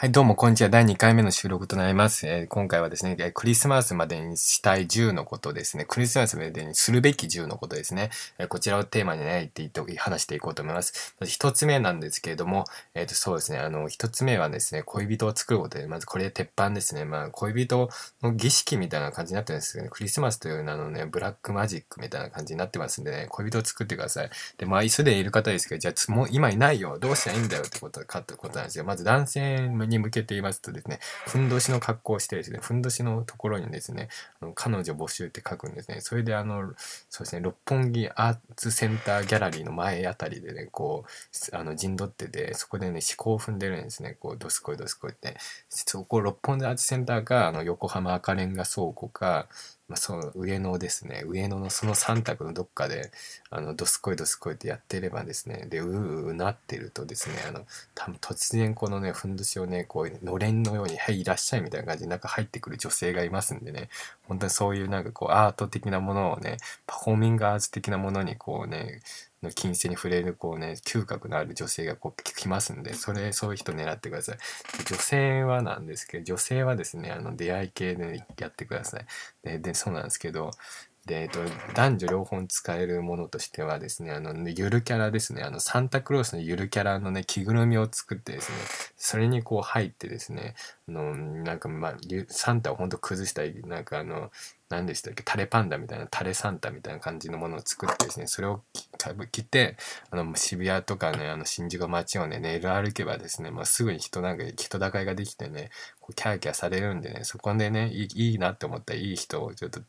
はい、どうも、こんにちは。第2回目の収録となります。えー、今回はですね、クリスマスまでにしたい10のことですね。クリスマスまでにするべき10のことですね。えー、こちらをテーマにね、言って話していこうと思います。まず1つ目なんですけれども、えっ、と、そうですね、あの、1つ目はですね、恋人を作ることで、まずこれ鉄板ですね。まあ、恋人の儀式みたいな感じになってるんですけどね、クリスマスという名のね、ブラックマジックみたいな感じになってますんでね、恋人を作ってください。で、まあ、すでいる方ですけど、じゃあ、もう今いないよ。どうしたらいいんだよってことかってことなんですよ。まず男性に向けていますと、ですね、ふんどしの格好をしてですね、ふんどしのところにですね、あの彼女募集って書くんですね。それであの、そうですね、六本木アーツセンターギャラリーの前あたりでね、こう、あの陣取ってて、そこでね、思考を踏んでるんですね。こう、どすこいどすこいって。そこ、六本木アーツセンターが、あの、横浜赤レンガ倉庫か、まあ、そう上野ですね。上野のその3択のどっかであのどすこいどすこいってやってればですね。でうううなってるとですねあの多分突然このねふんどしをねこうのれんのように「はいいらっしゃい」みたいな感じで中入ってくる女性がいますんでね。本当にそういうなんかこうアート的なものをねパフォーミングアーツ的なものにこうねの金星に触れるこうね嗅覚のある女性がこう来ますんでそれそういう人狙ってください。女性はなんですけど女性はですねあの出会い系でやってください。ででそうなんですけどで、えっと、男女両方使えるものとしてはですね、あの、ゆるキャラですね、あの、サンタクロースのゆるキャラのね、着ぐるみを作ってですね、それにこう入ってですね、あの、なんかまあ、サンタをほんと崩したい、なんかあの、何でしたっけ？タレパンダみたいなタレサンタみたいな感じのものを作ってですねそれを着てあの渋谷とかねあの新宿街をね寝る歩けばですね、まあ、すぐに人なんか人だかりができてねこうキャーキャーされるんでねそこでねいいなって思ったらいい人をちょっと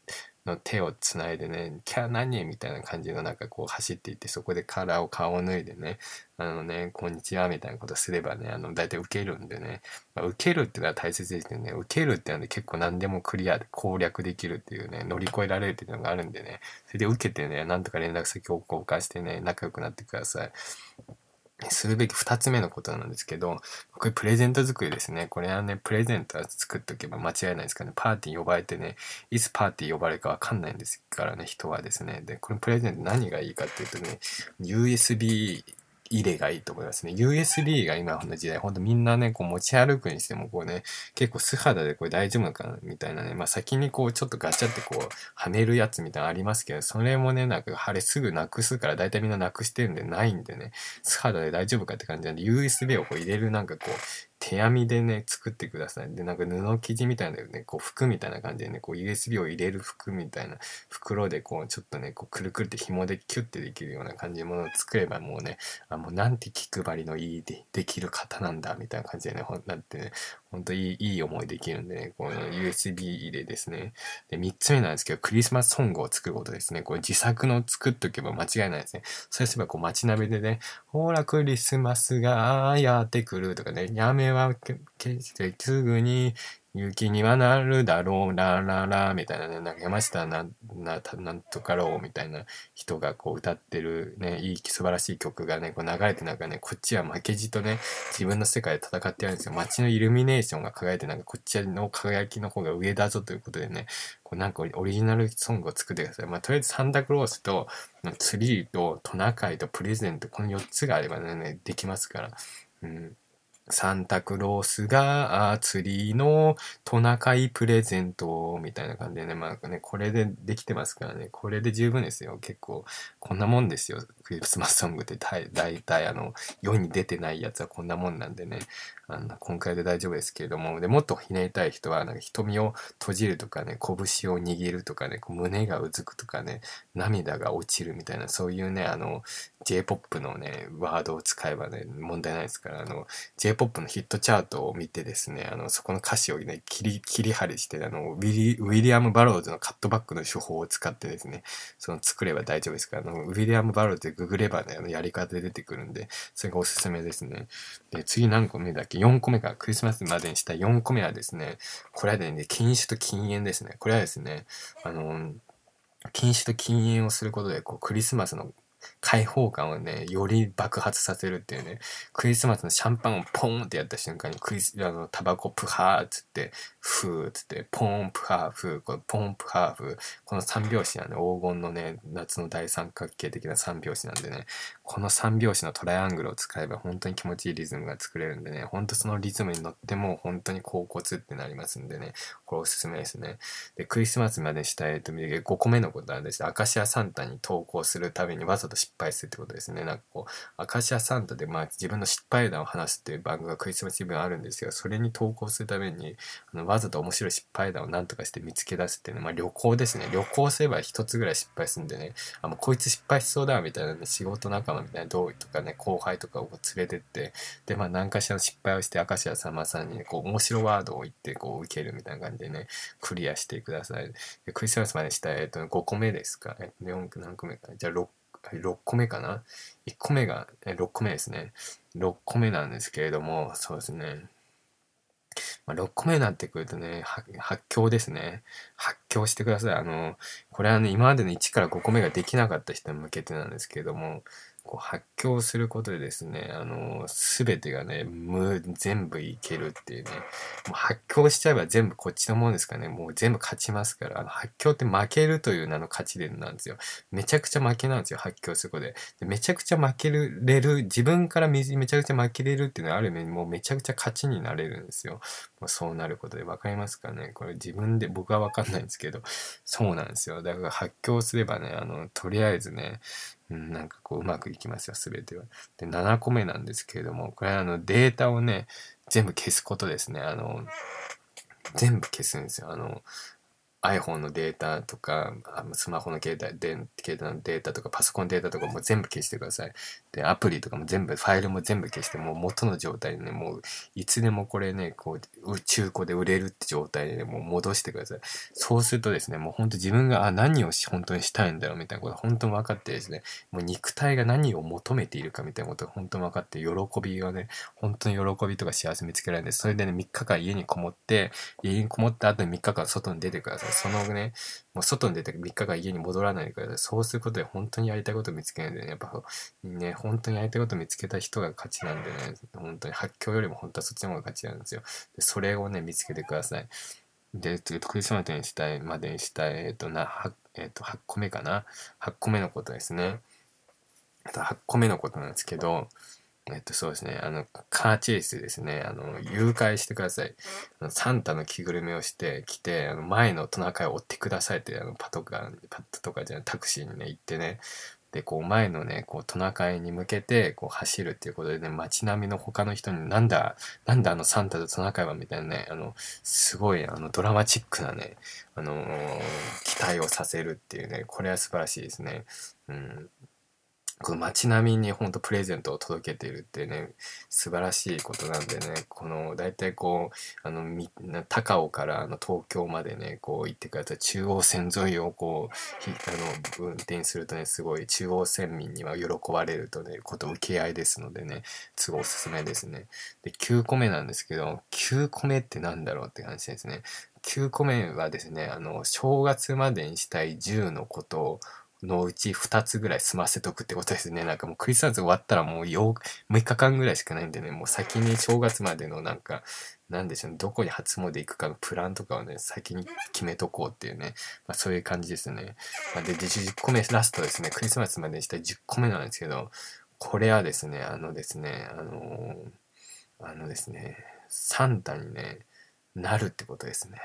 の手をつないでね、キャー何？みたいな感じのなんかこう走っていって、そこでカラーを顔を脱いでね、あのね、こんにちはみたいなことすればね、あの、大体受けるんでね、まあ、受けるっていうのは大切ですよね、受けるっていうのは結構何でもクリア攻略できるっていうね、乗り越えられるっていうのがあるんでね、それで受けてね、なんとか連絡先を交換してね、仲良くなってください。するべき二つ目のことなんですけど、これプレゼント作りですね。これはね、プレゼントは作っとけば間違いないですからね。パーティー呼ばれてね、いつパーティー呼ばれるかわかんないんですからね、人はですね。で、このプレゼント何がいいかっていうとね、USB 入れがいいと思いますね。USB が今の時代、ほんとみんなね、こう持ち歩くにしてもこうね、結構素肌でこれ大丈夫かなみたいなね、まあ先にこうちょっとガチャってこう、はめるやつみたいなのありますけど、それもね、なんかあれすぐなくすから大体みんななくしてるんでないんでね、素肌で大丈夫かって感じなんで、USB をこう入れるなんかこう、手編みでね、作ってください。で、なんか布生地みたいなね、こう服みたいな感じでね、こう USB を入れる服みたいな袋でこうちょっとね、こうくるくるって紐でキュッてできるような感じのものを作ればもうね、あ、もうなんて気配りのいいでできる方なんだみたいな感じでね、ほんなんてね、ほんといい、いい思いできるんでね、この USB 入れですね。で、三つ目なんですけど、クリスマスソングを作ることですね。これ自作の作っとけば間違いないですね。そうすればこう街鍋でね、ほらクリスマスがやってくるとかね、やめはけしてすぐに雪にはなるだろう、ラララ、みたいなね、なんか山下な、な、なんとかろう、みたいな人がこう歌ってるね、いい、素晴らしい曲がね、こう流れてなんかね、こっちは負けじとね、自分の世界で戦ってやるんですよ。街のイルミネーションが輝いて、なんかこっちの輝きの方が上だぞということでね、こうなんかオリジナルソングを作ってください。まあ、とりあえずサンタクロースと、ツリーとトナカイとプレゼント、この4つがあればね、できますから。うんサンタクロースがーツリーのトナカイプレゼントみたいな感じでね、まあね、これでできてますからね、これで十分ですよ。結構、こんなもんですよ。クリスマスソングって大体あの、世に出てないやつはこんなもんなんでね、あの今回で大丈夫ですけれども、でもっとひねりたい人は、なんか瞳を閉じるとかね、拳を握るとかね、胸がうずくとかね、涙が落ちるみたいな、そういうね、あの、J-POP のね、ワードを使えばね、問題ないですから、あの、J-POP のヒットチャートを見てですね、あの、そこの歌詞をね、切り、切り張りして、あの、ウィリ、ウィリアム・バローズのカットバックの手法を使ってですね、その作れば大丈夫ですから、あの、ウィリアム・バローズでググればね、あの、やり方で出てくるんで、それがおすすめですね。で、次何個目だっけ ?4 個目か。クリスマスまでにした4個目はですね、これはね、禁酒と禁煙ですね。これはですね、あの、禁酒と禁煙をすることで、こう、クリスマスの開放感をね、より爆発させるっていうね、クリスマスのシャンパンをポンってやった瞬間に、クリス、あの、タバコプハーっつって、フーっつって、ポンプハーフ、このポンプハーフー、この三拍子なんで、黄金のね、夏の大三角形的な三拍子なんでね、この3拍子のトライアングルを使えば本当に気持ちいいリズムが作れるんでね、ほんとそのリズムに乗っても本当に高骨ってなりますんでね、これおすすめですね。で、クリスマスまでしたいと5個目のことなんです。アカシアサンタに投稿するためにわざ失敗するってことですね。なんかこう、アカシアサンタでまあ自分の失敗談を話すっていう番組がクリスマスイブあるんですよ。それに投稿するために、あのわざと面白い失敗談を何とかして見つけ出すっていうね、まあ旅行ですね。旅行すれば一つぐらい失敗するんでね、あ、もうこいつ失敗しそうだみたいなね、仕事仲間みたいな同意とかね、後輩とかを連れてって、で、まあ何かしらの失敗をして、明石家さんまさんにね、こう面白ワードを言って、こう受けるみたいな感じでね、クリアしてください。クリスマスまでした、えっと、5個目ですか？えっと、4何個目か。じゃあ6 6個目かな ?1 個目が、え6個目ですね。6個目なんですけれども、そうですね。まあ、6個目になってくるとね、発狂ですね。発狂してください。あの、これはね、今までの1から5個目ができなかった人に向けてなんですけれども、こう発狂することでですね、あの、すべてがね、無、全部いけるっていうね、もう発狂しちゃえば全部こっちのものですからね、もう全部勝ちますから、あの発狂って負けるという名の勝ちでなんですよ。めちゃくちゃ負けなんですよ、発狂することで。でめちゃくちゃ負けるれる、自分からめちゃくちゃ負けれるっていうのはある意味もうめちゃくちゃ勝ちになれるんですよ。もうそうなることで分かりますかね？これ自分で僕は分かんないんですけど、そうなんですよ。だから発狂すればね、あの、とりあえずね、うん、なんかこううまくいきますよ、すべては。で、7個目なんですけれども、これあのデータをね、全部消すことですね。あの、全部消すんですよ。あの、iPhone のデータとか、スマホの携帯で、携帯のデータとか、パソコンデータとかも全部消してください。で、アプリとかも全部、ファイルも全部消して、もう元の状態にね、もう、いつでもこれね、こう、中古で売れるって状態でね、もう戻してください。そうするとですね、もう本当自分が、あ、何を本当にしたいんだろうみたいなこと本当に分かってですね、もう肉体が何を求めているかみたいなことが本当に分かって、喜びがね、本当に喜びとか幸せ見つけられるんで、それでね、3日間家にこもって、家にこもった後に3日間外に出てください。そのね、もう外に出て3日間家に戻らないでください。そうすることで本当にやりたいことを見つけないんでね、やっぱね、本当にやりたいことを見つけた人が勝ちなんでね、本当に発狂よりも本当はそっちの方が勝ちなんですよ。で、それをね、見つけてください。で、クリスマスにしたい、までにしたい、えっ、と、な、はえっ、ー、と、8個目かな。8個目のことですね。あと8個目のことなんですけど、えっと、そうですね。あの、カーチェイスですね。あの、誘拐してください。サンタの着ぐるみをして来て、あの前のトナカイを追ってくださいって、あの、パトカー、パットとかじゃない、タクシーにね、行ってね。で、こう、前のね、こう、トナカイに向けて、こう、走るっていうことでね、街並みの他の人に、なんだ、なんだあのサンタとトナカイはみたいなね、あの、すごい、あの、ドラマチックなね、あのー、期待をさせるっていうね、これは素晴らしいですね。うん。この街並みにほんとプレゼントを届けているってね、素晴らしいことなんでね、この、大体こう、あの、み、高尾からあの東京までね、こう行ってくれた中央線沿いをこう、あの、運転するとね、すごい中央線民には喜ばれるとね、こと受け合いですのでね、すごいおすすめですね。で、9個目なんですけど、9個目ってなんだろうって話ですね。9個目はですね、あの、正月までにしたい10のことを、のうち2つぐらい済ませとくってことですね。なんかもうクリスマス終わったらもう6日間ぐらいしかないんでね、もう先に正月までのなんか、なんでしょうね、どこに初詣行くかのプランとかをね、先に決めとこうっていうね、まあそういう感じですね。まあ、で、10個目ラストですね、クリスマスまでにしたら10個目なんですけど、これはですね、あのですね、あのー、あのですね、サンタにね、なるってことですね。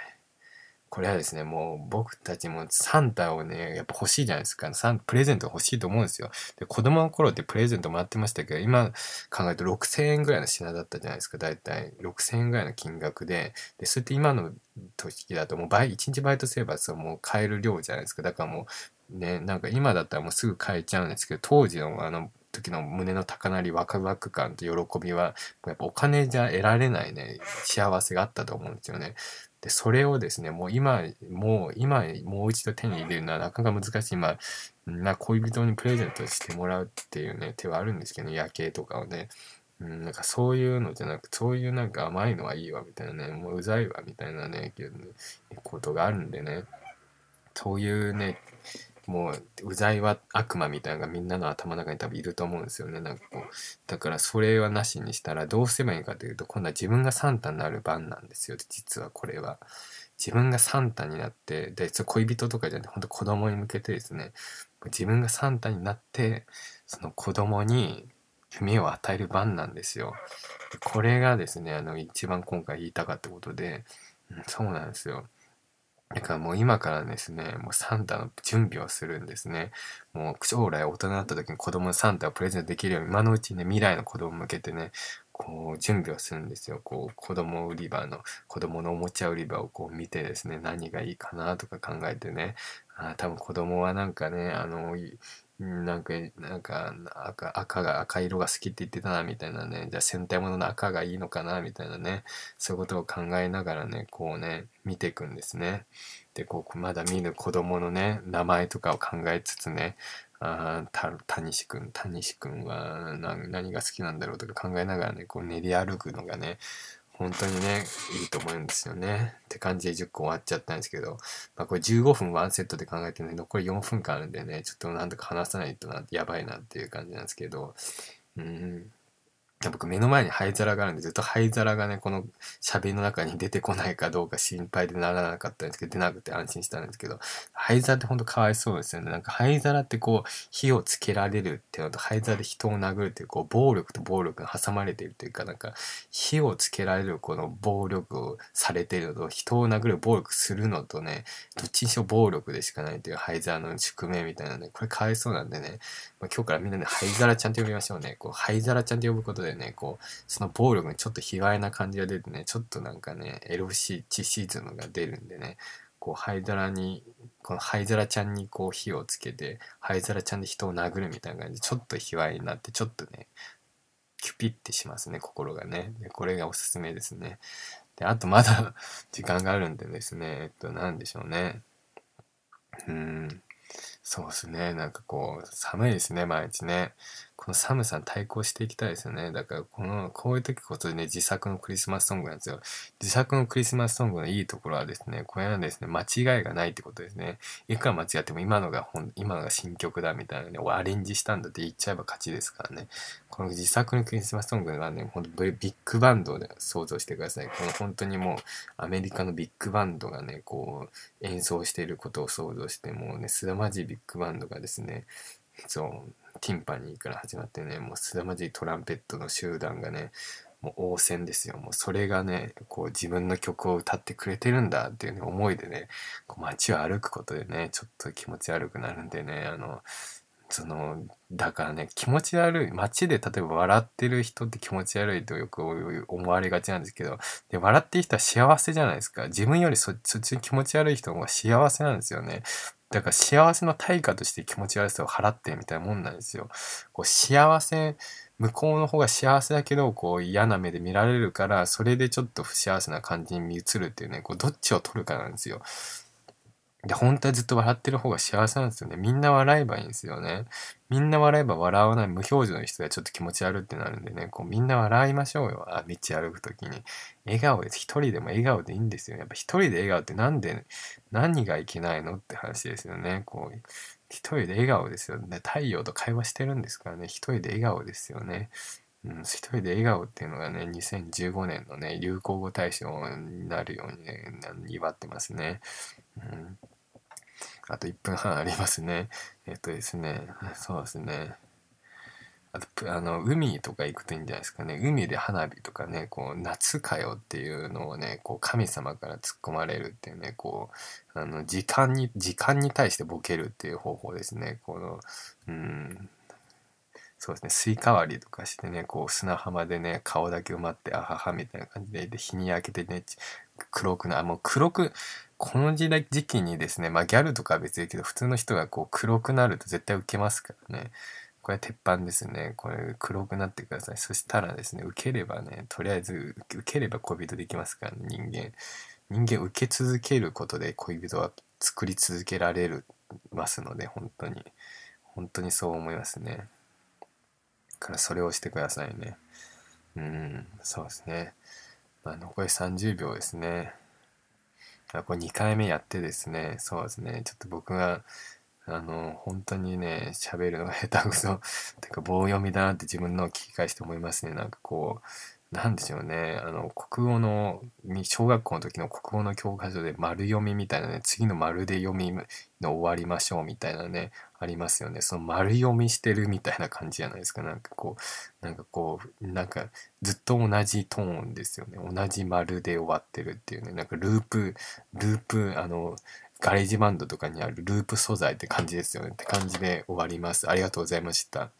これはですね、もう僕たちもサンタをね、やっぱ欲しいじゃないですか。サンプレゼント欲しいと思うんですよ。で、子供の頃ってプレゼントもらってましたけど、今考えると6000円ぐらいの品だったじゃないですか。だいたい6000円ぐらいの金額で。で、それって今の時だともう倍、1日バイトすればさ、もう買える量じゃないですか。だからもう、ね、なんか今だったらもうすぐ買えちゃうんですけど、当時のあの、時の胸の高鳴りワクワク感と喜びはやっぱお金じゃ得られないね幸せがあったと思うんですよね。で、それをですね、もう今、もう今、もう一度手に入れるのはなかなか難しい。まあ、な恋人にプレゼントしてもらうっていうね、手はあるんですけど、夜景とかをね。うん、なんかそういうのじゃなく、そういうなんか甘いのはいいわみたいなね、もううざいわみたいなね、ことがあるんでね、そういうね、もう、うざいは悪魔みたいなのがみんなの頭の中に多分いると思うんですよね。なんかこう。だからそれはなしにしたらどうすればいいかというと、今度は自分がサンタになる番なんですよ。実はこれは。自分がサンタになって、で、恋人とかじゃなくて、本当子供に向けてですね、自分がサンタになって、その子供に夢を与える番なんですよ。これがですね、あの、一番今回言いたかったことで、うん、そうなんですよ。だからもう今からですね、もうサンタの準備をするんですね。もう将来大人になった時に子供のサンタをプレゼントできるように、今のうちにね、未来の子供向けてね、こう準備をするんですよ。こう子供売り場の、子供のおもちゃ売り場をこう見てですね、何がいいかなとか考えてね、あ多分子供はなんかね、あの、なんか、なんか赤、赤が、赤色が好きって言ってたな、みたいなね。じゃあ戦隊ものの赤がいいのかな、みたいなね。そういうことを考えながらね、こうね、見ていくんですね。で、こう、まだ見ぬ子供のね、名前とかを考えつつね、あた、たにしくん、たにしくんは何何が好きなんだろうとか考えながらね、こう練り歩くのがね、本当にね、いいと思うんですよね。って感じで10個終わっちゃったんですけど、まあこれ15分ワンセットで考えてるのに、残り4分間あるんでね、ちょっとなんとか話さないとな、やばいなっていう感じなんですけど、うん、僕目の前に灰皿があるんでずっと灰皿がねこの喋りの中に出てこないかどうか心配でならなかったんですけど出なくて安心したんですけど灰皿ってほんとかわいそうですよね。なんか灰皿ってこう火をつけられるっていうのと灰皿で人を殴るっていうこう暴力と暴力が挟まれているというかなんか火をつけられるこの暴力をされているのと人を殴る暴力するのとねどっちにしろ暴力でしかないという灰皿の宿命みたいなねこれかわいそうなんでね、まあ、今日からみんなで灰皿ちゃんと呼びましょうね。こう灰皿ちゃんと呼ぶことでね、こう、その暴力にちょっと卑猥な感じが出てね、ちょっとなんかね、エロシチシズムが出るんでね、こう、灰皿に、この灰皿ちゃんにこう火をつけて、灰皿ちゃんで人を殴るみたいな感じで、ちょっと卑猥になって、ちょっとね、キュピってしますね、心がね。で、これがおすすめですね。で、あとまだ時間があるんでですね、えっと、なんでしょうね。うん。そうですね。なんかこう、寒いですね、毎日ね。この寒さに対抗していきたいですよね。だから、この、こういう時こそね、自作のクリスマスソングなんですよ。自作のクリスマスソングのいいところはですね、これはですね、間違いがないってことですね。いくら間違っても今のが本、今のが新曲だみたいなね、アレンジしたんだって言っちゃえば勝ちですからね。この自作のクリスマスソングはね、ほんとビッグバンドで想像してください。この本当にもうアメリカのビッグバンドがね、こう演奏していることを想像して、もうね、すだまじいビッグクバンドがですね、そう、ティンパニーから始まってね、もうすまじいトランペットの集団がね、もう応戦ですよ。もうそれがね、こう自分の曲を歌ってくれてるんだっていうね、思いでね、こう街を歩くことでね、ちょっと気持ち悪くなるんでね、あの、その、だからね、気持ち悪い、街で例えば笑ってる人って気持ち悪いとよく思われがちなんですけど、で、笑ってる人は幸せじゃないですか。自分よりそっちに気持ち悪い人の方が幸せなんですよね。だから幸せの対価として気持ち悪さを払ってみたいなもんなんですよ。こう幸せ、向こうの方が幸せだけど、こう嫌な目で見られるから、それでちょっと不幸せな感じに見移るっていうね、こうどっちを取るかなんですよ。で、本当はずっと笑ってる方が幸せなんですよね。みんな笑えばいいんですよね。みんな笑えば笑わない無表情の人がちょっと気持ち悪ってなるんでね、こうみんな笑いましょうよ。あ、道歩くときに。笑顔です。一人でも笑顔でいいんですよ。やっぱ一人で笑顔ってなんで、何がいけないのって話ですよね。こう、一人で笑顔ですよ。ね、太陽と会話してるんですからね、一人で笑顔ですよね。うん、一人で笑顔っていうのがね、2015年のね、流行語大賞になるようにね、祝ってますね。うんあと1分半ありますね。えっとですね、そうですね。あと、あの、海とか行くといいんじゃないですかね。海で花火とかね、こう、夏かよっていうのをね、こう、神様から突っ込まれるっていうね、こう、あの、時間に、時間に対してボケるっていう方法ですね。この、うん、そうですね、スイカ割りとかしてね、こう砂浜でね、顔だけ埋まって、あははみたいな感じで、で、日に焼けてね、黒くな、もう黒く、この時代、時期にですね、まあギャルとかは別にけど、普通の人がこう黒くなると絶対受けますからね。これ鉄板ですね。これ黒くなってください。そしたらですね、受ければね、とりあえず受ければ恋人できますからね、人間。人間受け続けることで恋人は作り続けられるますので、本当に。本当にそう思いますね。からそれをしてくださいね。うん、そうですね。まあ、残り30秒ですね。これ2回目やってですね、そうですね、ちょっと僕が、あの、本当にね、喋るのが下手くそ、てか棒読みだなって自分の聞き返して思いますね。なんかこう、なんでしょうね。あの、国語の、小学校の時の国語の教科書で丸読みみたいなね、次の丸で読みの終わりましょうみたいなね、ありますよね。その丸読みしてるみたいな感じじゃないですか。なんかこう、なんかこう、なんかずっと同じトーンですよね。同じ丸で終わってるっていうね。なんかループ、ループ、あの、ガレージバンドとかにあるループ素材って感じですよね。って感じで終わります。ありがとうございました。